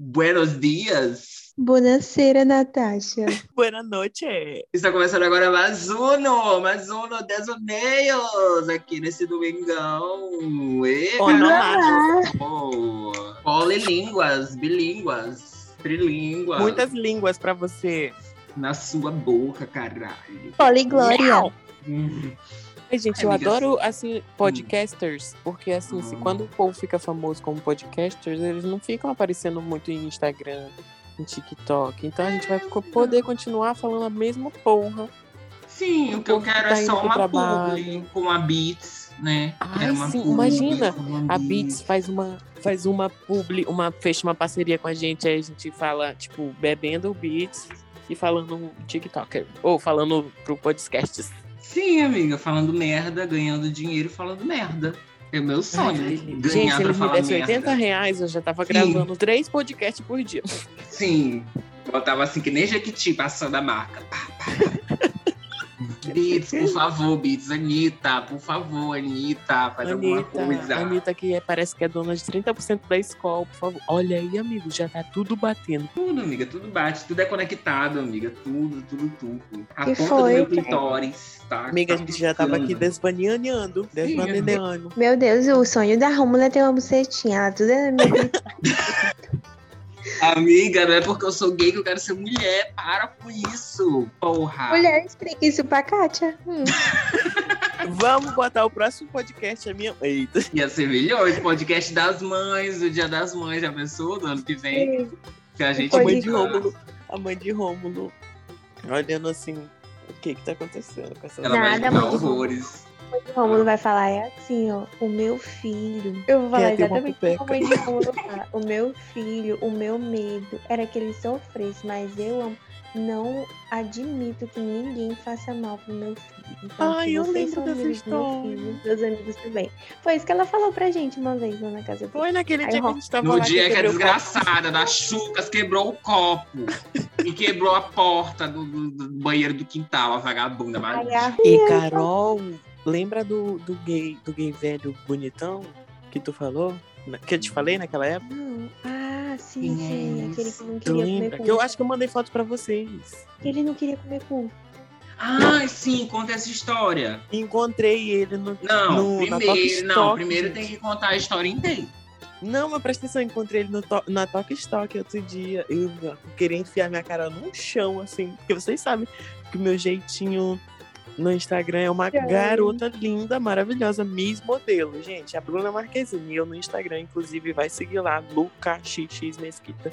Buenos dias. Buonasera, Natasha. Boa noite. Está começando agora mais um, mais um Desoneios aqui nesse domingão. E, Onomatos. oh, polilínguas, bilínguas, trilínguas. Muitas línguas pra você. Na sua boca, caralho. Poliglória. Hum. Ai, gente, Ai, eu amiga, adoro, assim, podcasters, porque, assim, se Hum. quando o povo fica famoso como podcasters, eles não ficam aparecendo muito em Instagram, em TikTok. Então a gente vai poder continuar falando a mesma porra. Sim, o que eu povo que quero tá é só uma publi com a Beats, né? Ai, Quero uma sim, publi imagina, A Beats faz uma, faz uma publi, uma, fecha uma parceria com a gente, aí a gente fala, tipo, bebendo o Beats e falando TikToker. Ou falando pro podcasts. Sim, amiga, falando merda, ganhando dinheiro falando merda. É o meu sonho. Ai, ganhar gente, se ele me desse merda. 80 reais, eu já tava Sim. gravando três podcasts por dia. Sim. Botava assim que nem Jequiti passando a marca. Pá, pá. Beats, por favor, Beats. Anitta, por favor, Anitta, faz alguma Anitta, coisa. Anitta que é- parece que é dona de 30% da escola, por favor. Olha aí, amigo, já tá tudo batendo. Tudo, amiga, tudo bate, tudo é conectado, amiga. Tudo, tudo, tudo. A Que ponta foi, do meu clitóris, tá? Amiga, a Tá gente já tava aqui desvaneando, desvaneando. Meu Deus, o sonho da Rômula é ter uma bucetinha. Ela tudo é meu Amiga, não é porque eu sou gay que eu quero ser mulher. Para com isso, porra. Mulher, explica isso pra Kátia. Hum. Vamos botar o próximo podcast, a minha. Eita. Ia ser melhor esse podcast das mães, o dia das mães, já pensou? Do ano que vem. Que a gente A mãe de Rômulo. A mãe de Rômulo. Olhando assim, o que que tá acontecendo com essa Ela vai Nada, julgar mãe de Rômulo vai falar é assim, ó. O meu filho. Eu vou falar exatamente o que a mãe de Rômulo fala. O meu filho, o meu medo era que ele sofresse, mas eu amo. Não admito que ninguém faça mal pro meu filho. Então, Ai, eu lembro são dessa meu história. filho, Meus amigos também. Foi isso que ela falou pra gente uma vez lá na casa dele. Foi naquele Aí, dia que a gente tava No lá dia que a o copo. desgraçada da Chucas quebrou o copo e quebrou a porta do, do- do banheiro do quintal, a vagabunda a E Carol, lembra do, do gay do gay velho bonitão que tu falou? Que eu te falei naquela época? Não. Ah, sim, Quem é sim. Aquele que não Tu queria comer lembra? cu. Que eu acho que eu mandei foto pra vocês. Ele não queria comer cu. Ai, sim, conta essa história. Encontrei ele no. Não, no- primeiro, não, Stock, primeiro gente. tem que contar a história inteira. Não, mas presta atenção, eu encontrei ele no to- na Tok Stock outro dia. Eu, eu queria enfiar minha cara no chão, assim. Porque vocês sabem que o meu jeitinho no Instagram é uma garota linda, maravilhosa, Miss Modelo. Gente, a Bruna Marquezine. Eu no Instagram, inclusive, vai seguir lá, Luca XX Mesquita.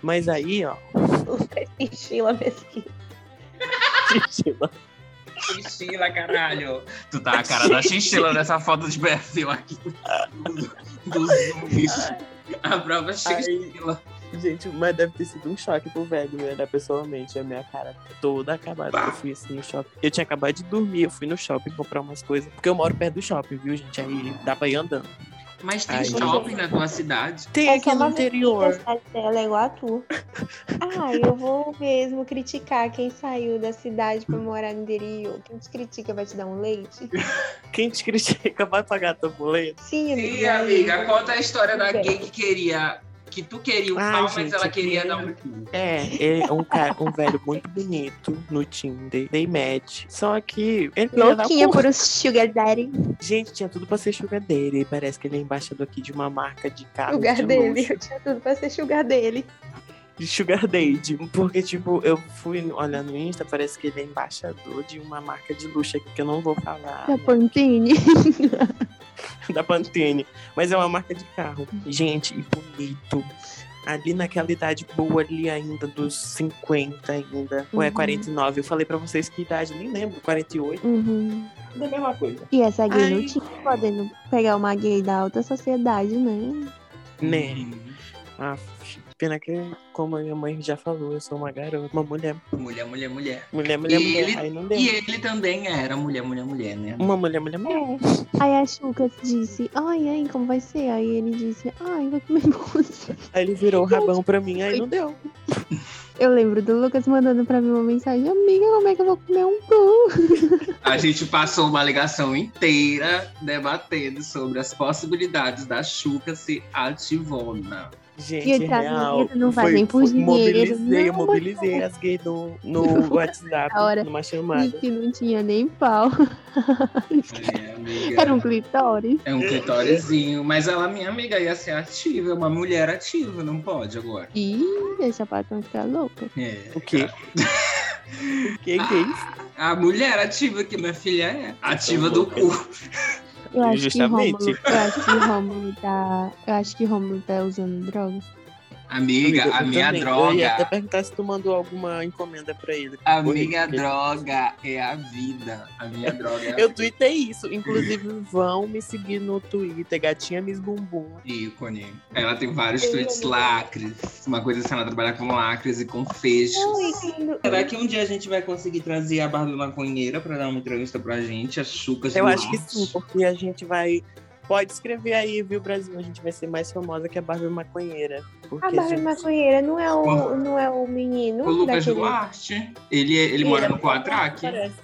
Mas aí, ó, Estilo mesquita. Sheila, Xixila, caralho. Tu tá a cara da xixila nessa foto de perfil aqui. Do, do. A própria xixila. Gente, mas deve ter sido um choque pro velho me olhar pessoalmente. A minha cara toda acabada. Eu fui assim no shopping. Eu tinha acabado de dormir, eu fui no shopping comprar umas coisas. Porque eu moro perto do shopping, viu, gente? Aí dá pra ir andando. Mas tem Ai, shopping na tua cidade? Tem É aqui no interior. A cidade dela é igual a tua. Ah, eu vou mesmo criticar quem saiu da cidade pra morar no interior. Quem te critica vai te dar um leite? Quem te critica vai pagar teu boleto. Sim, amiga. Sim, amiga, conta a história da gay que queria. Que tu queria um Ai, pau, mas gente, ela que queria dar um. É, é um cara, um velho muito bonito no Tinder. Dei match. Só que ele Louquinha por um sugar daddy. Gente, tinha tudo pra ser sugar dele. Parece que ele é embaixador aqui de uma marca de carro. Sugar de dele. Eu tinha tudo pra ser sugar dele. de Sugar. Porque, tipo, eu fui olhar no Insta, parece que ele é embaixador de uma marca de luxo aqui que eu não vou falar. Da Pantene. da Pantene. Mas é uma marca de carro. Gente, e bonito. Ali naquela idade boa ali ainda, dos 50 ainda. Ou é Uhum. 49? Eu falei pra vocês que idade, nem lembro. 48. Uhum. É a mesma coisa. E essa gay não tinha podendo pegar uma gay da alta sociedade, né? Né? Ah, pena que, como a minha mãe já falou, eu sou uma garota, uma mulher. Mulher, mulher, mulher. Mulher, mulher, E mulher. ele- Aí não deu. E ele também era mulher, mulher, mulher, né? Uma mulher, mulher, mulher. É. Aí a Chuca disse, ai, ai, como vai ser? Aí ele disse, ai, vai comer você. Aí ele virou o rabão pra mim, aí não deu. Eu lembro do Lucas mandando pra mim uma mensagem, amiga, como é que eu vou comer um cu? A gente passou uma ligação inteira debatendo sobre as possibilidades da Xuca ser ativona. Gente, E tá real. não foi- nem por foi- Mobilizei, eu não, mobilizei as gays no, no WhatsApp, A hora numa E chamada. que não tinha nem pau. É, amiga. Era um clitóris. É um clitórizinho. Mas ela, minha amiga, ia ser ativa. É uma mulher ativa, não pode agora. Ih, esse sapatão fica louco. É. O quê? o que, gays? A mulher ativa que minha filha é. Ativa do cu. Eu acho Justamente. que Rômulo, eu acho que Rômulo tá, eu acho que Rômulo tá usando droga. Amiga, Amiga, a minha também. Eu ia até droga. perguntar se tu mandou alguma encomenda pra ele. A minha porque- droga é a vida. A minha droga é a Eu vida. tuitei isso. Inclusive, vão me seguir no Twitter, Gatinha Miss Bumbum. ícone. Ela tem vários tweets lacres. Uma coisa assim, ela trabalha com lacres e com fechos. Não, Será que um dia a gente vai conseguir trazer a Barbie Maconheira pra dar uma entrevista pra gente? As chucas Eu acho que sim, porque a gente vai. Pode escrever aí, viu, Brasil? A gente vai ser mais famosa que a Barbie Maconheira. A Barbie gente- maconheira não é o, não é o menino O Lucas daquele... Duarte. Ele, ele mora no Quatraque. Parece.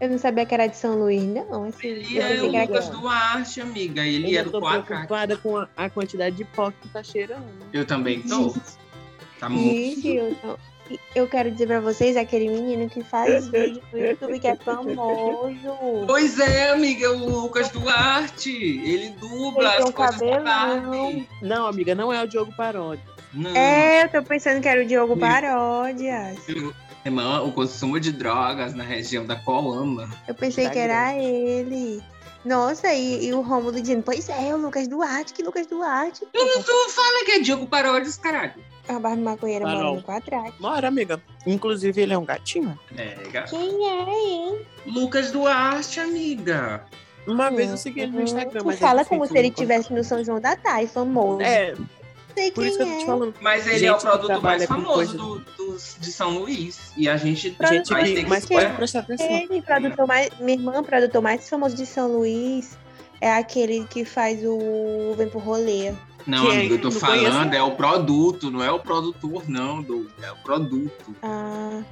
Eu não sabia que era de São Luís, não. Esse... Ele eu é o Lucas Duarte, amiga. Ele Eu é do tô Quatraque. preocupada com a, a quantidade de pó que tá cheirando. Eu também tô. Tá muito. Gente, eu, não- eu quero dizer pra vocês, aquele menino que faz vídeo no YouTube que é famoso. Pois é, amiga, o Lucas Duarte. Ele dubla Ele tem as um coisas da cabelão. Barbie. Não, amiga, não é o Diogo Paródia. Não. É, eu tô pensando que era o Diogo. Paródias. Irmã, o consumo de drogas na região da Colama. Eu pensei Tá que era ele. Nossa, e, e o Rômulo dizendo, pois é, o Lucas Duarte, que Lucas Duarte. Tu, tu fala que é Diogo Paródias, caralho. A Barbie Maconheira mora não. no quadrado. Bora, amiga. Inclusive, ele é um gatinho. É, ga- Quem é, hein? Lucas Duarte, amiga. Uma vez eu segui ele no Instagram, Tu mas é fala como se ele estivesse no São João da Tai, famoso. É, sei por quem isso que eu tô é. te falando. Mas ele Gente é o produto mais famoso coisa- do, dos- de São Luís. E a gente, Gente, vai ter que mas que- pode prestar atenção. Ele, produtor mais, minha irmã, o produtor mais famoso de São Luís é aquele que faz o Vem pro Rolê. Não, Que é- amigo, eu tô falando, conheço. é o produto, não é o produtor, não, do, é o produto. Ah,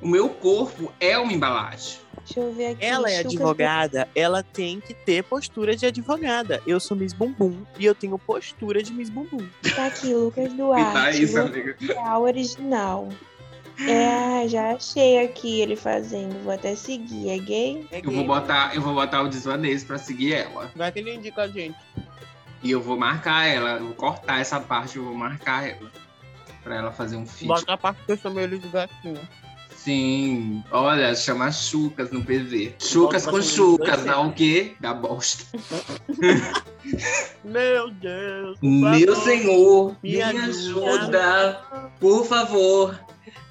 O meu corpo é uma embalagem. Deixa eu ver aqui. Ela é advogada, ela tem que ter postura de advogada. Eu sou Miss Bumbum e eu tenho postura de Miss Bumbum. Tá aqui, Lucas E Duarte. tá isso, amiga. o original. É, já achei aqui ele fazendo. Vou até seguir. É gay? É Eu vou gay. botar, eu vou botar o desvanês pra seguir ela. Vai que ele indica a gente. E eu vou marcar ela, eu vou cortar essa parte, eu vou marcar ela. Pra ela fazer um feed. Bota a parte que eu chamei ele de gatinho. Sim, olha, chama Chucas no PV. Chucas com Chucas, dá o quê? Dá bosta. Meu Deus. Meu favor. senhor, me me ajuda. ajuda, por favor.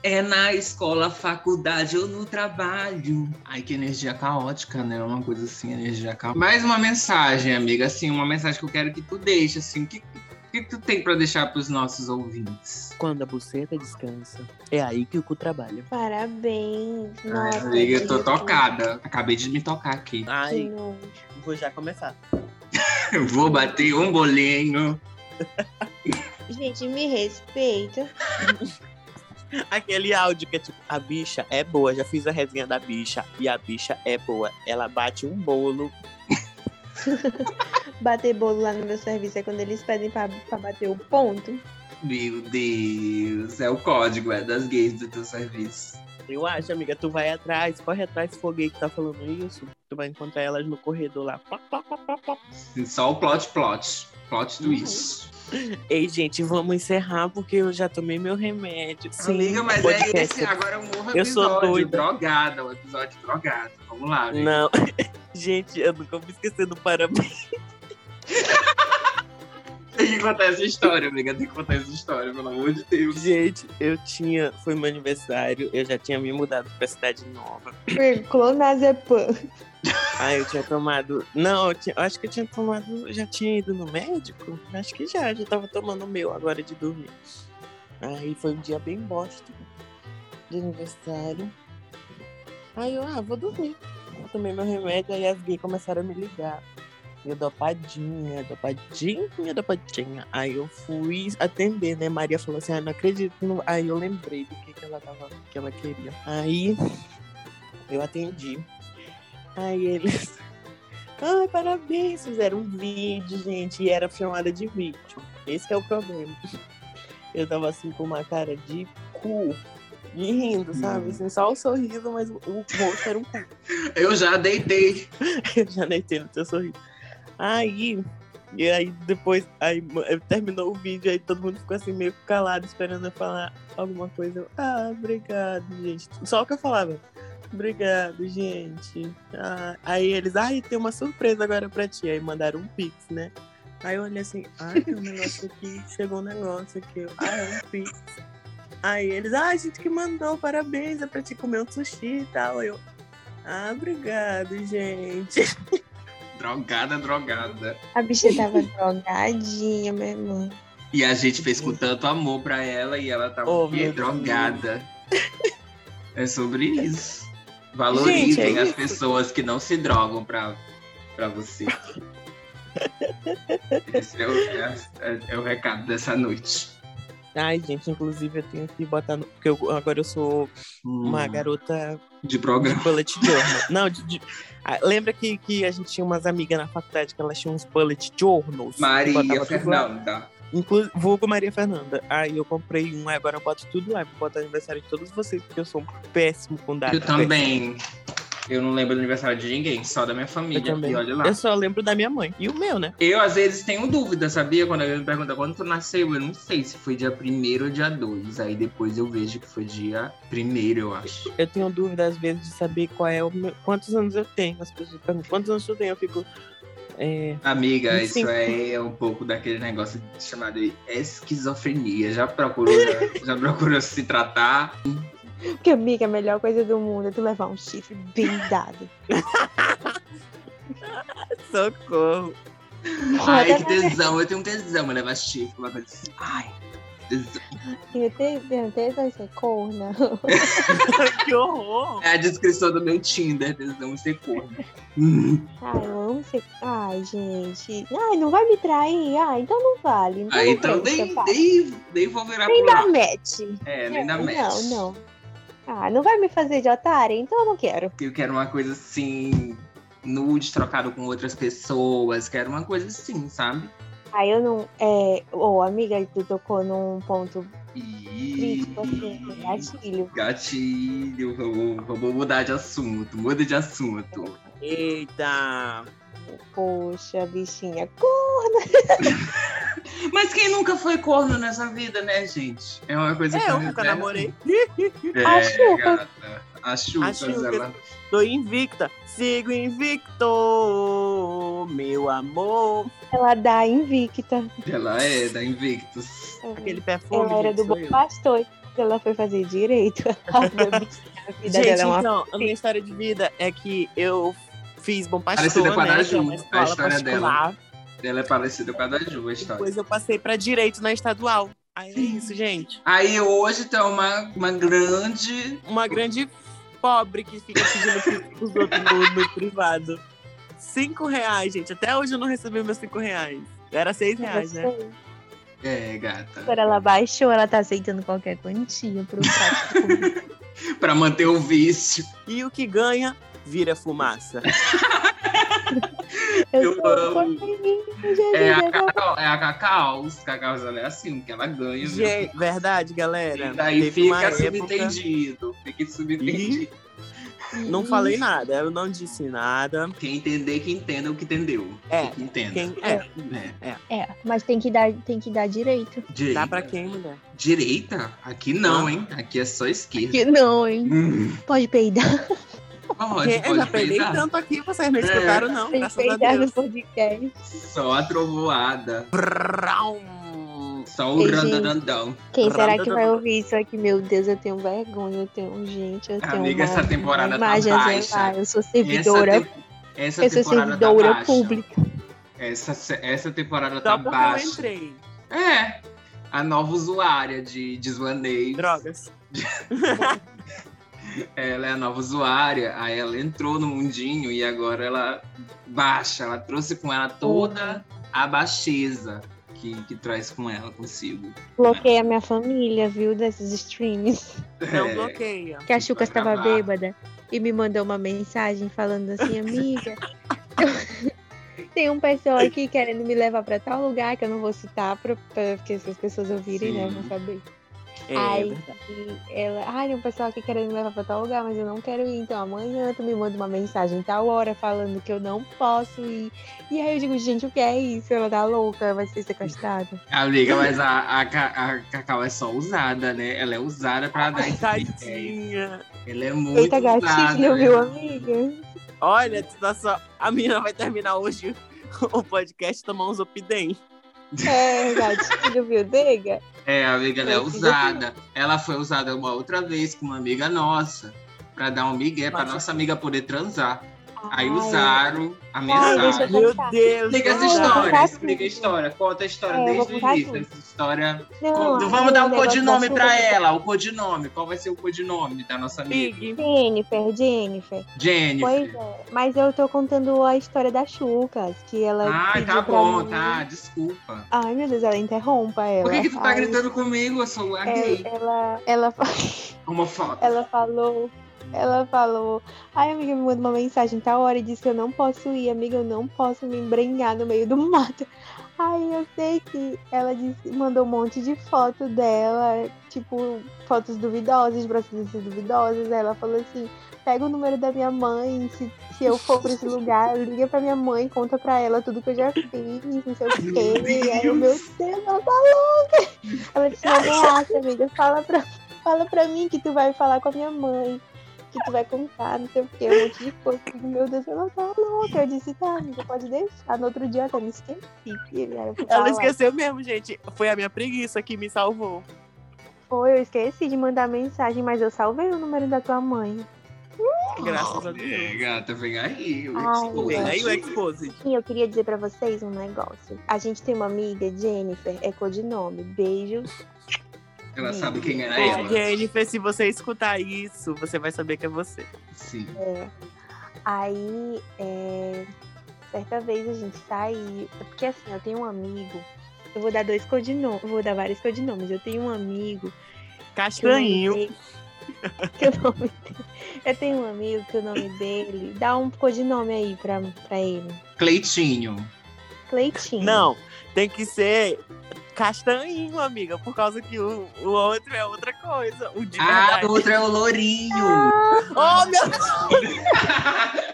É na escola, faculdade ou no trabalho. Ai, que energia caótica, né? Uma coisa assim, energia caótica. Mais uma mensagem, amiga, assim, uma mensagem que eu quero que tu deixe, assim, o que, o que tu tem pra deixar pros nossos ouvintes? Quando a buceta descansa, é aí que o cu trabalha. Parabéns. Ai, Nossa, amiga, eu tô tocada. Acabei de me tocar aqui. Ai, vou já começar. Vou bater um bolinho. Gente, me respeita. Aquele áudio que é tipo, a bicha é boa, já fiz a resenha da bicha e a bicha é boa. Ela bate um bolo. Bater bolo lá no meu serviço é quando eles pedem pra, pra bater o ponto. Meu Deus, é o código, é das gays do teu serviço. Eu acho, amiga, tu vai atrás, corre atrás se for gay que tá falando isso. Tu vai encontrar elas no corredor lá. Só o plot, plot. Plot Uhum. twist. Ei, gente, vamos encerrar porque eu já tomei meu remédio. Sim, Amiga, mas é podcast. esse agora é um novo Eu sou episódio. doida. drogada, um episódio drogado. Vamos lá, gente. Não. gente, eu nunca vou esquecer do parabéns. Tem que contar essa história, amiga. Tem que contar essa história, pelo amor de Deus. Gente, eu tinha. Foi meu aniversário, eu já tinha me mudado pra cidade nova. Clonazepam. Aí eu tinha tomado. Não, eu, tinha- eu acho que eu tinha tomado. Já tinha ido no médico? Acho que já, já tava tomando o meu agora de dormir. Aí foi um dia bem bosta de aniversário. Aí eu, ah, vou dormir. Eu tomei meu remédio, aí as gays começaram a me ligar. Eu dopadinha, dopadinha, dopadinha. Aí eu fui atender, né? Maria falou assim, ah, não acredito. Não... Aí eu lembrei do que, que ela tava, que ela queria. Aí eu atendi. Aí eles. Ai, parabéns! Fizeram um vídeo, gente. E era chamada de vídeo. Esse é o problema. Eu tava assim com uma cara de cu. De rindo, sabe? Hum. Assim, só o sorriso, mas o, o rosto era um cu. Eu já deitei. Eu já deitei no teu sorriso. Aí, e aí depois, aí eu- terminou o vídeo, aí todo mundo ficou assim meio calado, esperando eu falar alguma coisa. Eu, ah, obrigado, gente. Só o que eu falava. Obrigado, gente. Ah, aí eles, ai, tem uma surpresa agora pra ti. Aí mandaram um pix, né? Aí eu olhei assim, ai, tem um negócio aqui, chegou um negócio aqui. Eu, ah, é um pix. Aí eles, ai, a gente que mandou, parabéns, é pra te comer um sushi e tal. Eu, ah, obrigado, gente. Drogada, drogada. A bicha tava drogadinha, meu irmão. E a gente fez com tanto amor pra ela e ela tava Oh, drogada. É sobre isso. Valorizem Gente, é as isso. pessoas que não se drogam pra, pra você. Esse é o, é, é- é o recado dessa noite. Ai, gente, inclusive eu tenho que botar no. Porque eu- agora eu sou uma Hum, garota De de programa. bullet journal. Não, de. de- Ah, lembra que, que a gente tinha umas amigas na faculdade que elas tinham uns bullet journals? Maria? Fernanda. Inclu vulgo Maria Fernanda. Aí eu comprei um, agora eu boto tudo lá. Vou botar aniversário de todos vocês, porque eu sou péssimo com data. Eu também. Eu não lembro do aniversário de ninguém, só da minha Eu família. também. E olha lá. Eu só lembro da minha mãe. E o meu, né? Eu, às vezes, tenho dúvida, sabia? Quando alguém me pergunta quando tu nasceu, eu não sei se foi dia 1 ou dia 2. Aí depois eu vejo que foi dia 1 eu acho. Eu tenho dúvida, às vezes, de saber qual é o meu... quantos anos eu tenho. As pessoas perguntam quantos anos eu tenho. Eu fico. É... Amiga, isso aí é um pouco daquele negócio chamado esquizofrenia. Já procurou, já, já procurou se tratar? Porque, amiga, a melhor coisa do mundo é tu levar um chifre bem dado. Socorro. Ai, que tesão, eu tenho um tesão, eu levar chifre, uma coisa assim. Ai, tesão. Tenho te- tenho tesão de ser corna. que horror. É a descrição do meu Tinder, tesão ser corno. Hum. Ai, eu amo ser. Ai, gente. Ai, não vai me trair? Ah, então não vale. Então Aí não então nem, nem, nem vou virar Nem pro dá match. É, nem dá não, match. Não, não. Ah, não vai me fazer de otária? Então eu não quero. Eu quero uma coisa assim, nude trocado com outras pessoas, quero uma coisa assim, sabe? Aí eu não. É. Ô, amiga, tu tocou num ponto E... crítico, assim, gatilho. Gatilho, vamos, vamos mudar de assunto, muda de assunto. Eita. Poxa, bichinha. Mas quem nunca foi corno nessa vida, né, gente? É uma coisa que É, eu me nunca namorei. É, A Xuca. gata. A Xuca, A Xuca. ela... Tô invicta. Sigo invicto, meu amor. Ela dá invicta. ela é da Invictus. Aquele perfume. Ela era do Bom eu. Pastor. Ela foi fazer direito. A vida Gente, dela é uma então, a minha história de vida é que eu fiz Bom Pastor, Parecida com a da né? É Ju, uma a escola história particular. Ela é parecida com a da Ju, a história. Depois eu passei pra Direito na Estadual. Aí é isso, gente. Aí hoje tem uma, uma grande. Uma grande pobre que fica pedindo pros outros no, no privado. Cinco reais, gente. Até hoje eu não recebi meus cinco reais. Era seis reais, né? É, gata. Agora ela baixou, ela tá aceitando qualquer quantia pro prático. Pra manter o vício. E o que ganha, vira fumaça. Eu sou amo. É a Jesus, Cacau, é a Cacau. Os é assim, que ela ganha. viu? Gente, verdade, galera. E daí fica subentendido. Fica subentendido. Não falei nada, eu não disse nada. Quem entender, que entenda o que entendeu. É, Que entenda. Quem é? É. É, mas tem que dar, tem que dar direito. Direita. Dá pra quem, mulher? Direita? Aqui não, hein? Aqui é só esquerda. Que não, hein? Hum, Pode peidar. Pode, pode já peidei peidar. tanto aqui, vocês não É. escutaram, não. Tem Graças a peidar no Deus. podcast. Só a trovoada. Só o randandandão. Quem será que vai ouvir isso aqui? Meu Deus, eu tenho vergonha, eu tenho gente, eu tenho Amiga, uma, essa temporada uma tá imagem baixa. zelar. Eu sou servidora, Essa, te- essa eu sou temporada tá servidora baixa. pública. Essa, essa temporada Só tá porque baixa. eu entrei. É. A nova usuária de desvaneio. Drogas. Ela é a nova usuária. Aí ela entrou no mundinho e agora ela baixa. Ela trouxe com ela toda a baixeza que, que traz com ela consigo. Bloqueei a minha família, viu, desses streams. Não É, bloqueia. Que a Chuca estava acabar. bêbada e me mandou uma mensagem falando assim, amiga, Tem um pessoal aqui querendo me levar pra tal lugar que eu não vou citar, pra, pra, porque se as pessoas ouvirem, né, Sim. vão saber. É, Aí verdade. ela, ai, tem um pessoal aqui querendo me levar pra tal lugar, mas eu não quero ir. Então amanhã tu me manda uma mensagem tal hora falando que eu não posso ir. E aí eu digo, gente, o que é isso? Ela tá louca, vai ser sequestrada. Amiga, mas a, a, a Cacau é só usada, né? Ela é usada pra dar. Tadinha. Ela é muito Eita, usada. gatilho, né? viu, amiga? Olha, nossa, a menina vai terminar hoje o podcast e tomar uns opidem. É, viu, nega? É, a amiga ela é usada. Ela foi usada uma outra vez com uma amiga nossa. Pra dar um migué, pra Nossa. nossa amiga poder transar. Aí usaram a mensagem. eu Meu. Deus. Explica essa história, explica a história. Conta a história É, desde o início. Essa história. Não, Vamos dar o um codinome pra ela. O codinome. Qual vai ser o codinome da nossa amiga? Jennifer, Jennifer. Jennifer. Pois é. Mas eu tô contando a história da Chucas, que ela. Ai, pediu tá bom, mim. tá. Desculpa. Ai, meu Deus, ela interrompa ela. Por que, que tu tá Ai, gritando comigo? Eu sou a é, gay. Ela, ela, fa- Homofóbica. ela falou. Ela falou, ai amiga, me manda uma mensagem tal hora e disse que eu não posso ir, amiga, eu não posso me embrenhar no meio do mato. Aí eu sei que ela disse, mandou um monte de foto dela, tipo, fotos duvidosas, de procedências duvidosas. Aí ela falou assim, pega o número da minha mãe, se, se eu for pra esse lugar, liga pra minha mãe, conta pra ela tudo que eu já fiz, não sei o quê. Aí eu, meu Deus, ela tá louca. Ela disse, não relaxa, amiga, fala pra, fala pra mim que tu vai falar com a minha mãe que tu vai contar, não sei o que, um monte de coisa. Eu Meu Deus, ela tá louca. Eu disse, tá, amiga, pode deixar. No outro dia eu até me esqueci. Eu Ela esqueceu mesmo, gente. Foi a minha preguiça que me salvou. Foi, eu esqueci de mandar mensagem, mas eu salvei o número da tua mãe. Graças a É, Deus. gata, vem aí. o Ai. Vem aí o Exposed. E eu queria dizer pra vocês um negócio. A gente tem uma amiga, Jennifer, é codinome. Beijo. Ela sabe quem era Ai, ela. Jennifer, se você escutar isso, você vai saber que é você. Sim. É. Aí, é, certa vez a gente saiu. Porque assim, eu tenho um amigo. Eu vou dar dois codinomes, vou dar vários codinomes. Eu tenho um amigo que Castanho. dele- que o nome dele- Eu tenho um amigo que o nome dele. Dá um codinome aí pra, pra ele. Cleitinho. Cleitinho. Não, tem que ser castanho, amiga, por causa que o, o outro é outra coisa. O de Ah, verdade. o outro é o Lourinho. Oh, meu Deus!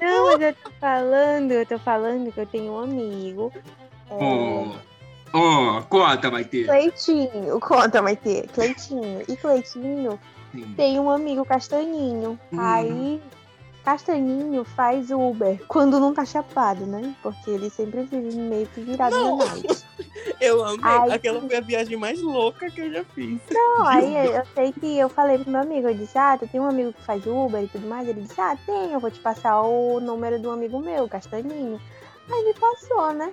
Não, mas eu tô falando, eu tô falando que eu tenho um amigo. É, Oh, oh, conta, vai ter. Cleitinho, conta, vai ter. Cleitinho. E Cleitinho Sim. tem um amigo Castanhinho. Hum. Aí, Castanhinho faz Uber quando não tá chapado, né? Porque ele sempre vive meio que virado Não. na. Eu amei. Ai. Aquela foi a viagem mais louca que eu já fiz. Não, aí eu sei que eu falei pro meu amigo, eu disse, ah, tu tem um amigo que faz Uber e tudo mais? Ele disse, ah, tem, eu vou te passar o número do amigo meu, Castanhinho. Aí me passou, né?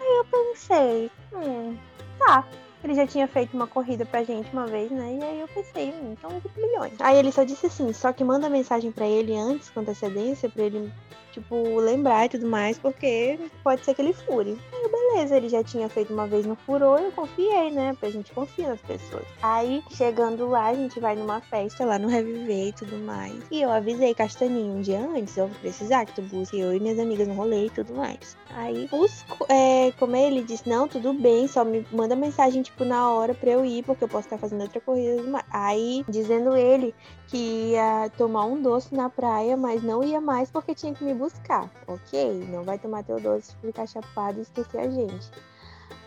Aí eu pensei, hum, tá. Ele já tinha feito uma corrida pra gente uma vez, né? E aí eu pensei, hum, então 20 milhões. Aí ele só disse assim, só que manda mensagem pra ele antes, com antecedência, pra ele, tipo, lembrar e tudo mais, porque pode ser que ele fure. Aí beleza, ele já tinha feito uma vez no furou, eu confiei, né? Porque a gente confia nas pessoas. Aí, chegando lá, a gente vai numa festa lá no Reviver e tudo mais. E eu avisei Castaninho um dia antes, eu vou precisar que tu busque eu e minhas amigas no rolê e tudo mais. Aí, busco, é, como ele disse, não, tudo bem, só me manda mensagem, tipo, na hora pra eu ir, porque eu posso estar fazendo outra corrida. Aí, dizendo ele que ia tomar um doce na praia, mas não ia mais porque tinha que me buscar. Ok, não vai tomar teu doce, ficar chapado e esquecer a gente.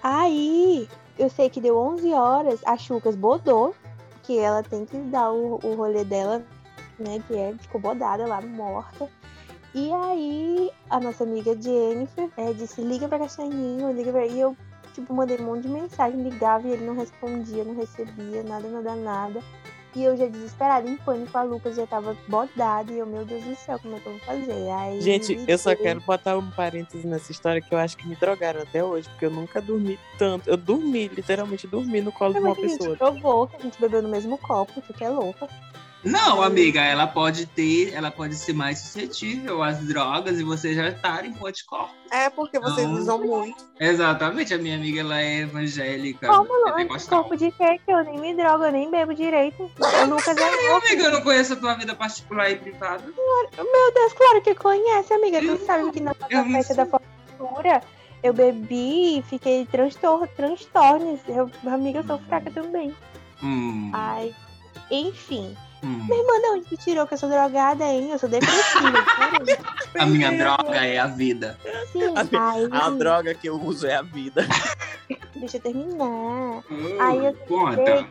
Aí, eu sei que deu 11 horas, a Chucas bodou, que ela tem que dar o, o rolê dela, né, que é, ficou bodada lá, morta. E aí, a nossa amiga Jennifer é, disse, liga pra Castanhinho, liga pra... E eu, tipo, mandei um monte de mensagem, ligava e ele não respondia, não recebia, nada, nada, nada. E eu já desesperada, em pânico, a Lucas já tava bodada. E eu, meu Deus do céu, como é que eu vou fazer? Aí, Gente, eu só quero botar um parêntese nessa história que eu acho que me drogaram até hoje, porque eu nunca dormi tanto. Eu dormi, literalmente dormi no colo de Não, uma mas a gente pessoa. provou que a gente bebeu no mesmo copo, tu que é louca. Não, amiga, ela pode ter, ela pode ser mais suscetível às drogas e você já estar em anticorpos. É porque vocês Não. usam muito. Exatamente, a minha amiga ela é evangélica. Como não? pentecostal. Corpo de quê? Que eu nem me drogo, eu nem bebo direito. É Meu louco. amiga, eu não conheço a tua vida particular e privada. Meu Deus, claro que conhece, amiga. Tu sabe que na eu nossa festa sei. da formatura eu bebi e fiquei transtor transtornos. Eu, amiga, eu sou fraca também. Hum, Ai, enfim. Hum. Minha irmã, de onde tu tirou que eu sou drogada, hein? Eu sou depressiva. A minha droga é a vida. Sim, A aí, A droga que eu uso é a vida. deixa eu terminar. Aí eu Conta.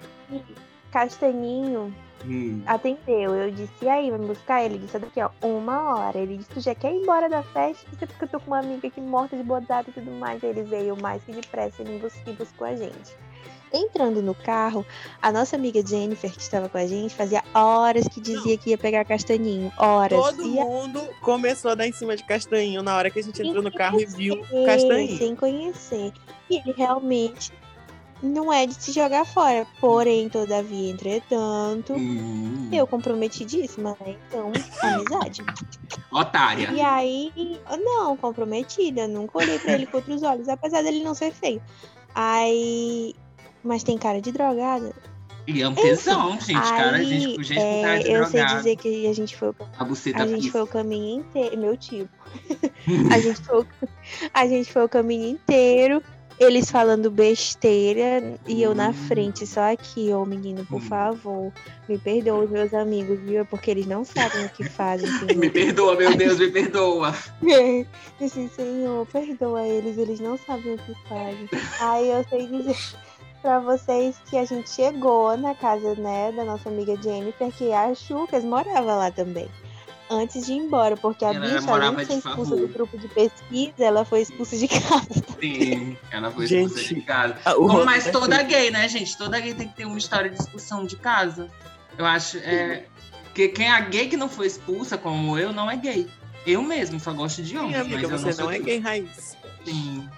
Castanhinho Hum. atendeu. Eu disse, e aí, vai me buscar? Ele disse, daqui, ó, uma hora. Ele disse, tu já quer ir embora da festa? Isso é porque eu tô com uma amiga aqui morta de bodada e tudo mais. Aí ele veio mais que depressa e me bus- e buscou a gente. Entrando no carro, a nossa amiga Jennifer, que estava com a gente, fazia horas que dizia que ia pegar castanhinho. Horas. Todo E a- mundo começou a dar em cima de castanho na hora que a gente entrou no carro e viu conhecer, castanho. Sem conhecer. E ele realmente não é de se jogar fora. Porém, todavia, entretanto, Hum. eu comprometidíssima, né? Então, amizade. Otária. E aí, não, comprometida, nunca olhei pra ele com outros olhos, apesar dele não ser feio. Aí, mas tem cara de drogada. E é um tesão, gente. Cara, aí, gente, gente com cara é, de eu sei drogado. dizer que a gente foi, A a gente foi o caminho inteiro, meu tio. A gente foi, o- a gente foi o caminho inteiro. Eles falando besteira e eu na Hum. frente, só aqui, ô menino, por Hum. favor, me perdoa os meus amigos, viu? É porque eles não sabem o que fazem. Senhor. Me perdoa, meu Deus, me perdoa. Disse, Senhor, perdoa eles, eles não sabem o que fazem. Aí eu sei dizer pra vocês que a gente chegou na casa, né, da nossa amiga Jennifer, que a Chucas morava lá também. Antes de ir embora, porque a Ela bicha, morava além de ser de expulsa favor. do grupo de pesquisa, ela foi expulsa de casa. Sim, ela foi Gente, expulsa de casa. Como, mas é toda gay, né, gente? Toda gay tem que ter uma história de expulsão de casa. Eu acho. É, que quem é gay que não foi expulsa, como eu, não é gay. Eu mesmo só gosto de Sim, homens. amiga, mas eu você sou não é gay raiz. Sim.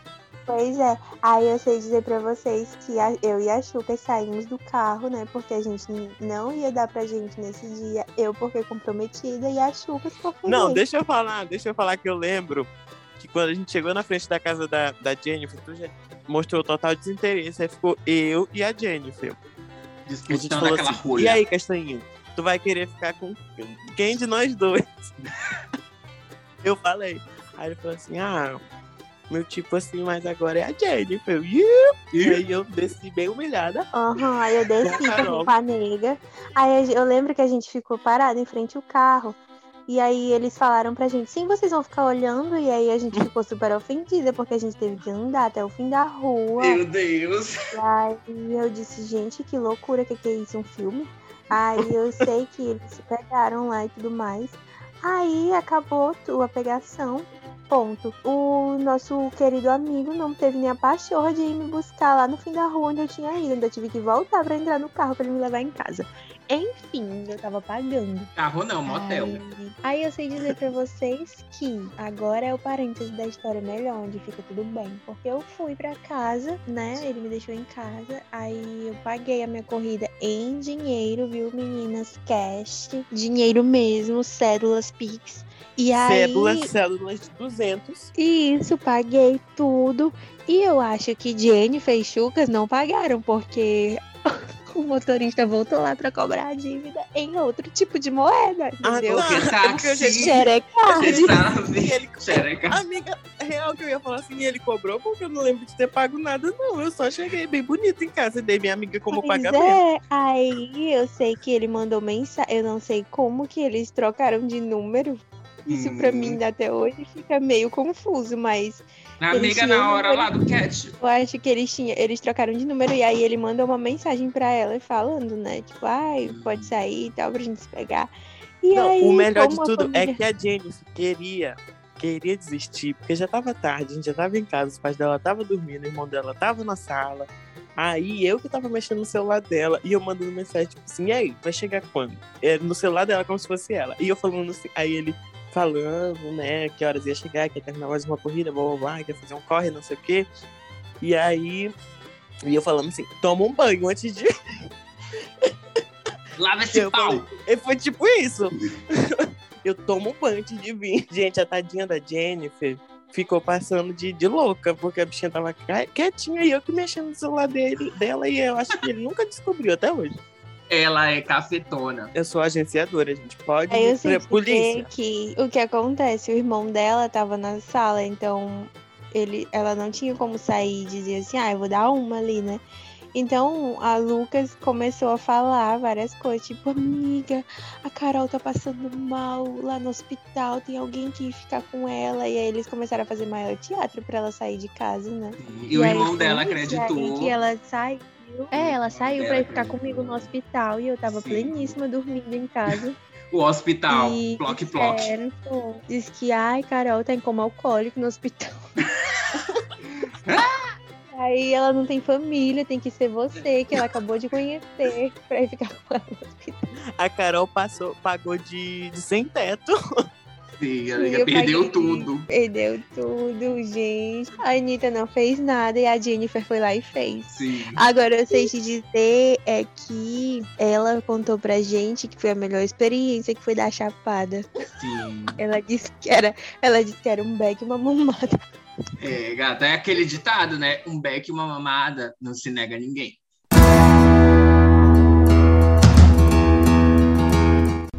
Pois é. Aí eu sei dizer pra vocês que a- eu e a Chuca saímos do carro, né? Porque a gente não ia dar pra gente nesse dia. Eu porque comprometida e a Chuca porque Não, deixa eu falar, deixa eu falar que eu lembro que quando a gente chegou na frente da casa da, da Jennifer, tu já mostrou total desinteresse. Aí ficou eu e a Jennifer. A gente Disputando falou aquela assim, rolha. e aí, Castanhinho, tu vai querer ficar com quem de nós dois? eu falei. Aí ele falou assim, ah, meu tipo assim, mas agora é a Jennifer. E aí eu desci bem humilhada. Aham, aí eu desci Com a a nega. Aí eu lembro que a gente ficou parado em frente ao carro. E aí eles falaram pra gente, sim, vocês vão ficar olhando. E aí a gente ficou super ofendida, porque a gente teve que andar até o fim da rua. Meu Deus. E aí eu disse, gente, que loucura, que que é isso, um filme? Aí eu sei que eles se pegaram lá e tudo mais. Aí acabou a pegação, ponto. O nosso querido amigo não teve nem a pachorra de ir me buscar lá no fim da rua onde eu tinha ido. Ainda tive que voltar pra entrar no carro pra ele me levar em casa. Enfim, eu tava pagando. Carro não, motel. Aí, aí eu sei dizer pra vocês que agora é o parêntese da história melhor, onde fica tudo bem. Porque eu fui pra casa, né? Ele me deixou em casa. Aí eu paguei a minha corrida em dinheiro, viu, meninas? Cash. Dinheiro mesmo, cédulas Pix. E aí. Cédulas, cédulas de 200. Isso, paguei tudo. E eu acho que Jennifer e Chucas não pagaram, porque o motorista voltou lá pra cobrar a dívida em outro tipo de moeda, Ah, entendeu? tá. Porque É. Xerecard. Sabe. Ele- Xereca. Amiga, é real que eu ia falar assim, ele cobrou porque eu não lembro de ter pago nada, não. Eu só cheguei bem bonito em casa e dei minha amiga como Pois pagamento. é, aí eu sei que ele mandou mensagem, eu não sei como que eles trocaram de número. Isso pra Hum. mim até hoje fica meio confuso, mas Amiga, tinham na hora número- lá do cat. eu acho que eles tinham, eles trocaram de número e aí ele mandou uma mensagem pra ela falando, né? Tipo, ai, pode sair e tal pra gente se pegar. E Não, aí, o melhor de tudo é família- que a Jennifer queria, queria desistir, porque já tava tarde, a gente já tava em casa, os pais dela estavam dormindo, o irmão dela tava na sala. Aí eu que tava mexendo no celular dela e eu mandando mensagem, tipo assim, e aí, vai chegar quando? É, no celular dela, como se fosse ela. E eu falando assim, aí ele falando, né, que horas ia chegar, que ia terminar mais uma corrida, blá blá blá, que ia fazer um corre, não sei o quê. E aí, e eu falando assim, toma um banho antes de. Lava esse Eu pau. falei, e foi tipo isso. eu tomo um banho antes de vir. Gente, a tadinha da Jennifer ficou passando de, de louca, porque a bichinha tava qui- quietinha e eu que mexendo no celular dele, dela e eu acho que ele nunca descobriu até hoje. Ela é cafetona. Eu sou agenciadora, gente. Pode Aí eu ir pra polícia. que o que acontece, o irmão dela tava na sala, então ele, ela não tinha como sair e dizer assim, ah, eu vou dar uma ali, né? Então a Lucas começou a falar várias coisas, tipo, amiga, a Carol tá passando mal lá no hospital, tem alguém que ficar com ela. E aí eles começaram a fazer maior teatro pra ela sair de casa, né? E, o aí irmão dela isso, acreditou. aí que ela saiu. É, ela saiu pra ir ficar acreditou. comigo no hospital e eu tava Sim. pleníssima dormindo em casa. O hospital. E Ploc, ploc. disseram, pô, Diz que, ai, Carol tá em coma alcoólico no hospital. Aí ela não tem família, tem que ser você, que ela acabou de conhecer, pra ir ficar com ela no hospital. A Carol passou, pagou de, de sem teto. Sim, ela perdeu tudo. Perdeu tudo, gente. A Anitta não fez nada e a Jennifer foi lá e fez. Sim. Agora, eu sei te dizer é que ela contou pra gente que foi a melhor experiência, que foi dar chapada. Sim. Ela disse que era, ela disse que era um beck e uma mamada. É, gata, é aquele ditado, né? Um beck e uma mamada não se nega a ninguém.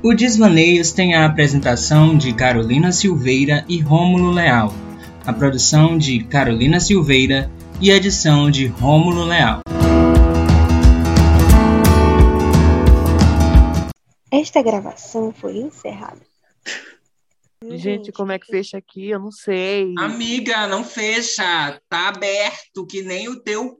O Desvaneios tem a apresentação de Carolina Silveira e Rômulo Leal, a produção de Carolina Silveira e a edição de Rômulo Leal. Esta gravação foi encerrada. Gente, como é que fecha aqui? Eu não sei. Amiga, não fecha, tá aberto que nem o teu